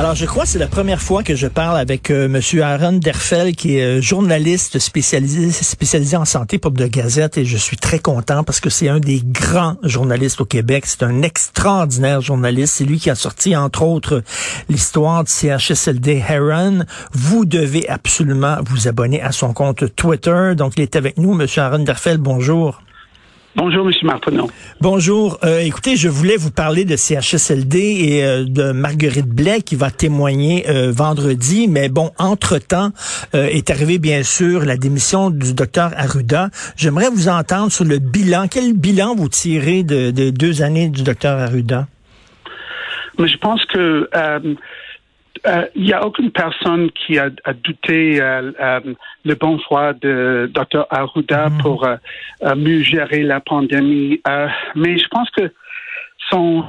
Alors, je crois que c'est la première fois que je parle avec euh, Monsieur Aaron Derfel, qui est euh, journaliste spécialisé, spécialisé en santé pour de Gazette, et je suis très content parce que c'est un des grands journalistes au Québec. C'est un extraordinaire journaliste. C'est lui qui a sorti, entre autres, l'histoire du CHSLD Heron. Vous devez absolument vous abonner à son compte Twitter. Donc, il est avec nous, Monsieur Aaron Derfel. Bonjour. Bonjour, M. Martineau. Bonjour. Euh, écoutez, je voulais vous parler de CHSLD et euh, de Marguerite Blais qui va témoigner euh, vendredi. Mais bon, entre-temps, est arrivé bien sûr la démission du docteur Arruda. J'aimerais vous entendre sur le bilan. Quel bilan vous tirez de, de deux années du docteur Arruda? Mais je pense que euh, il n'y a aucune personne qui a, a douté euh, euh, le bon foi de Dr. Arruda mhm. pour mieux gérer la pandémie. mais je pense que son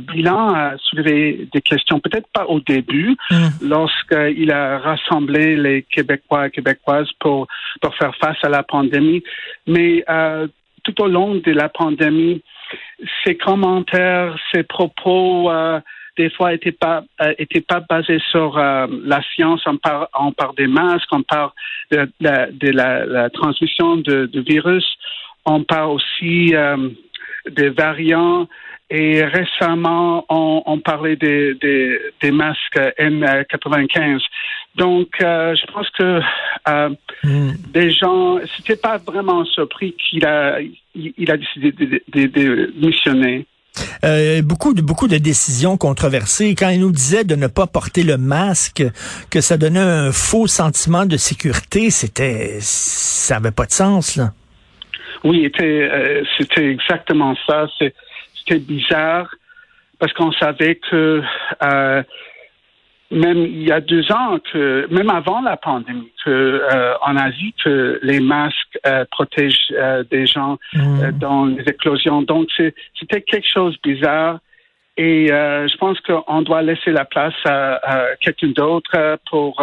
bilan a soulevé des questions, peut-être pas au début, mhm. lorsqu'il a rassemblé les Québécois et Québécoises pour, pour faire face à la pandémie, mais tout au long de la pandémie, ses commentaires, ses propos des fois n'était pas euh, était pas basé sur euh, la science. On parle on parle des masques, on parle de, de, la, la, transmission de, de, virus, on parle aussi euh, des variants. Et récemment, on, on parlait des, des, des, masques N95. Donc, je pense que euh, mm. des gens, c'était pas vraiment surpris qu'il a, il, a décidé de, de, de missionner. Euh, beaucoup de beaucoup de décisions controversées. Quand il nous disait de ne pas porter le masque, que ça donnait un faux sentiment de sécurité, c'était ça avait pas de sens là. Oui, c'était euh, c'était exactement ça. C'était bizarre parce qu'on savait que euh, même il y a deux ans, que même avant la pandémie, que euh, en Asie, que les masques euh, protègent euh, des gens mm. dans les éclosions. Donc c'était quelque chose de bizarre. Et je pense qu'on doit laisser la place à, à quelqu'un d'autre pour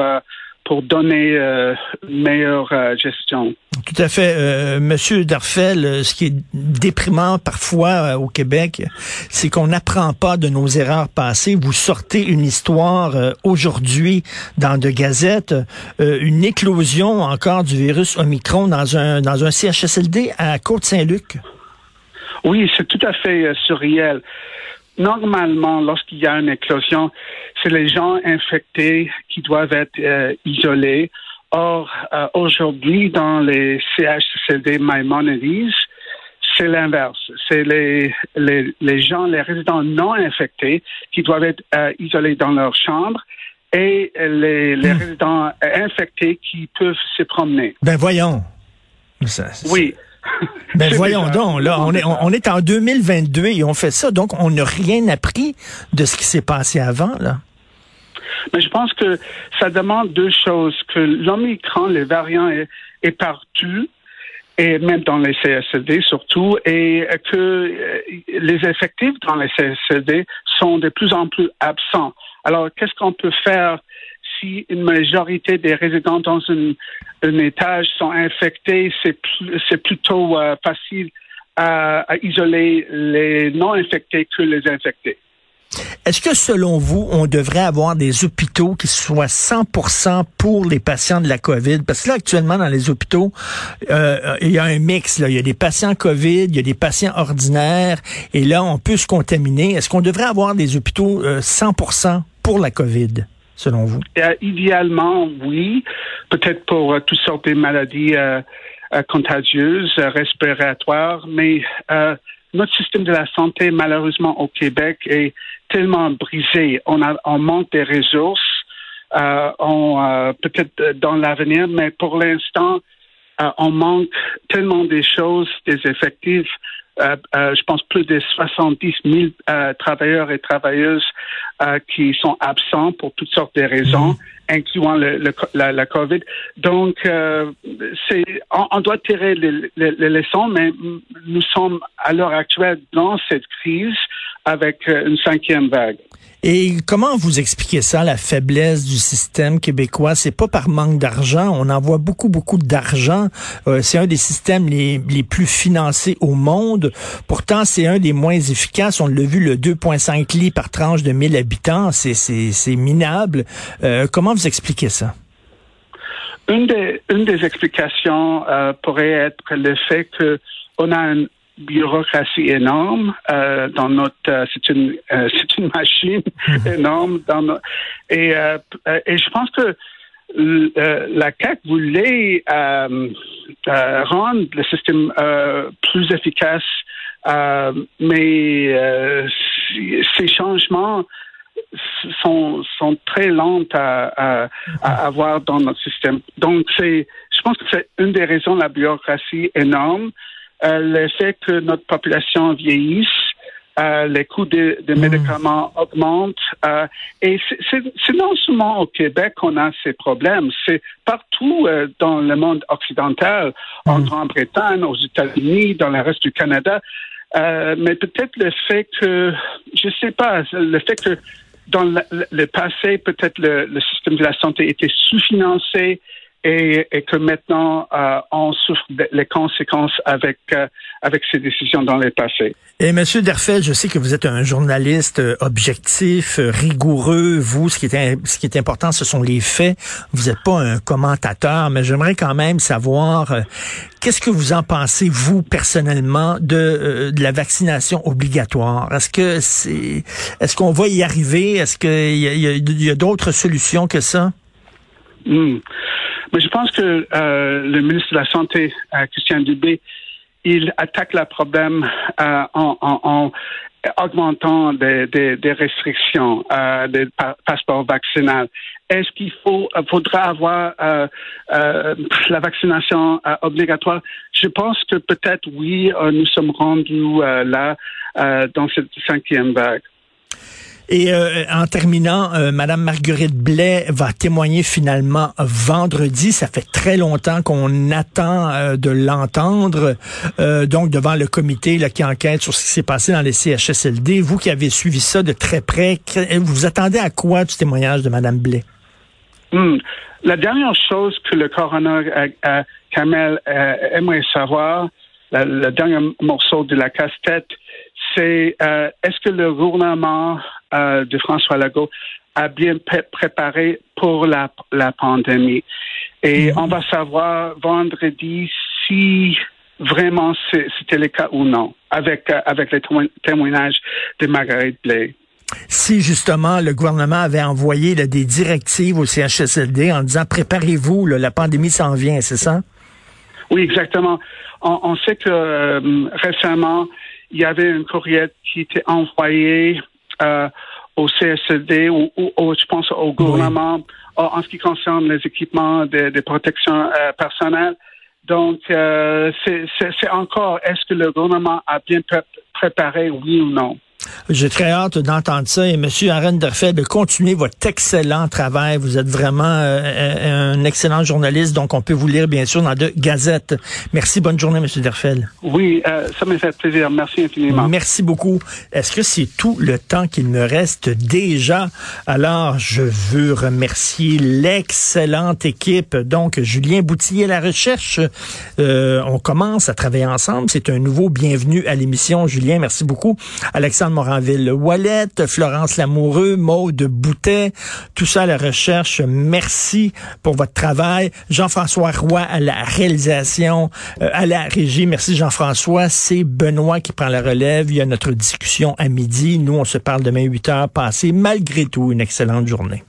pour donner euh, une meilleure euh, gestion. Tout à fait. Euh, Monsieur Darfel, euh, ce qui est déprimant parfois au Québec, c'est qu'on n'apprend pas de nos erreurs passées. Vous sortez une histoire aujourd'hui dans de gazettes, une éclosion encore du virus Omicron dans un, dans un CHSLD à Côte-Saint-Luc. Oui, c'est tout à fait surréel normalement, lorsqu'il y a une éclosion, c'est les gens infectés qui doivent être euh, isolés. Or, euh, aujourd'hui, dans les CHCD Maimonides, c'est l'inverse. C'est les, les, les, gens, les résidents non infectés qui doivent être euh, isolés dans leur chambre et les, les hmm. résidents infectés qui peuvent se promener. Ben voyons. oui. Ben voyons donc, là, on est, on, est en 2022 et on fait ça, donc on n'a rien appris de ce qui s'est passé avant, là. Mais je pense que ça demande deux choses, que l'Omicron, les variants est, partout, et même dans les CSLD surtout, et que euh, les effectifs dans les CSLD sont de plus en plus absents. Alors, qu'est-ce qu'on peut faire si une majorité des résidents dans un, étage sont infectés, c'est plutôt euh, facile à, isoler les non infectés que les infectés. Est-ce que selon vous, on devrait avoir des hôpitaux qui soient 100% pour les patients de la COVID? Parce que là, actuellement, dans les hôpitaux, euh, il y a un mix. Il y a des patients COVID, il y a des patients ordinaires, et là, on peut se contaminer. Est-ce qu'on devrait avoir des hôpitaux 100% pour la COVID? Selon vous? Euh, idéalement, oui. Peut-être pour euh, toutes sortes de maladies euh, contagieuses, respiratoires, mais notre système de la santé, malheureusement, au Québec, est tellement brisé. On, manque des ressources. peut-être dans l'avenir, mais pour l'instant, on manque tellement des choses, des effectifs. Je pense plus de 70 000 euh, travailleurs et travailleuses qui sont absents pour toutes sortes de raisons, mhm. incluant le, la, la, COVID. Donc, c'est, on, doit tirer les, les, leçons, mais nous sommes à l'heure actuelle dans cette crise avec une cinquième vague. Et comment vous expliquez ça, la faiblesse du système québécois? C'est pas par manque d'argent. On envoie beaucoup, beaucoup d'argent. Euh, c'est un des systèmes les, les plus financés au monde. Pourtant, c'est un des moins efficaces. On l'a vu, le 2,5 lits par tranche de 1000 habitants. C'est, minable. Euh, comment vous expliquez ça? Une des, une des explications euh, pourrait être le fait que on a un bureaucratie énorme euh, dans notre euh, c'est une c'est une machine énorme dans et et je pense que la CAC voulait rendre le système plus efficace mais ces changements sont, sont très lents à, à, avoir dans notre système. Donc, c'est, je pense que c'est une des raisons de la bureaucratie énorme. Euh, le fait que notre population vieillisse, euh, les coûts de, de hmm. médicaments augmentent. Euh, et c'est non seulement au Québec qu'on a ces problèmes, c'est partout euh, dans le monde occidental, en hmm. Grande-Bretagne, aux États-Unis, dans le reste du Canada. Euh, mais peut-être le fait que, je sais pas, le fait que dans le, le passé, peut-être le, le, système de la santé était sous-financé, et, et que maintenant euh, on souffre les conséquences avec euh, avec ces décisions dans le passé. Et Monsieur Derfel, je sais que vous êtes un journaliste euh, objectif, rigoureux. Vous, ce qui est ce qui est important, ce sont les faits. Vous n'êtes pas un commentateur, mais j'aimerais quand même savoir qu'est-ce que vous en pensez vous personnellement de, de la vaccination obligatoire? Est-ce que c'est est-ce qu'on va y arriver? Est-ce qu'il y a, y a, d'autres solutions que ça? Hmm. Mais je pense que euh, le ministre de la Santé, euh, Christian Dubé, il attaque le problème euh, en, en, en, augmentant des, restrictions des passeports vaccinaux. Est-ce qu'il faudra avoir la vaccination obligatoire? Je pense que peut-être oui, nous sommes rendus là dans cette cinquième vague. Et euh, en terminant, euh, Madame Marguerite Blais va témoigner finalement vendredi. Ça fait très longtemps qu'on attend euh, de l'entendre. donc devant le comité là, qui enquête sur ce qui s'est passé dans les CHSLD, vous qui avez suivi ça de très près, vous attendez à quoi du témoignage de Madame Blais? Hmm. La dernière chose que le coroner Kamel aimerait savoir, le dernier morceau de la casse-tête, c'est est-ce que le gouvernement euh, de François Legault a bien préparé pour la, la pandémie? Et mhm. on va savoir vendredi si vraiment c'était le cas ou non, avec, euh, avec les témoignages de Marguerite Blais. Si justement le gouvernement avait envoyé des directives au CHSLD en disant préparez-vous, la pandémie s'en vient, c'est ça? Oui, exactement. On, sait que euh, récemment, il y avait un courrier qui était envoyé euh, au CSD ou, ou, je pense au gouvernement en ce qui concerne les équipements de, de protection euh, personnelle. Donc, euh, c'est encore, est-ce que le gouvernement a bien préparé, oui ou non? J'ai très hâte d'entendre ça. Et Monsieur Aaron Derfeld, continuez votre excellent travail. Vous êtes vraiment euh, un excellent journaliste, donc on peut vous lire bien sûr dans de gazettes. Merci, bonne journée, Monsieur Derfeld. Oui, euh, ça m'a fait plaisir. Merci infiniment. Merci beaucoup. Est-ce que c'est tout le temps qu'il me reste déjà? Alors, je veux remercier l'excellente équipe. Donc, Julien Boutillier, la recherche. Euh, on commence à travailler ensemble. C'est un nouveau bienvenu à l'émission. Julien, merci beaucoup. Alexandre Moranville-Wallet, Florence Lamoureux, Maude Boutet, tout ça à la recherche. Merci pour votre travail. Jean-François Roy à la réalisation, euh, à la régie. Merci Jean-François. C'est Benoît qui prend la relève. Il y a notre discussion à midi. Nous, on se parle demain 8 heures. Passez malgré tout une excellente journée.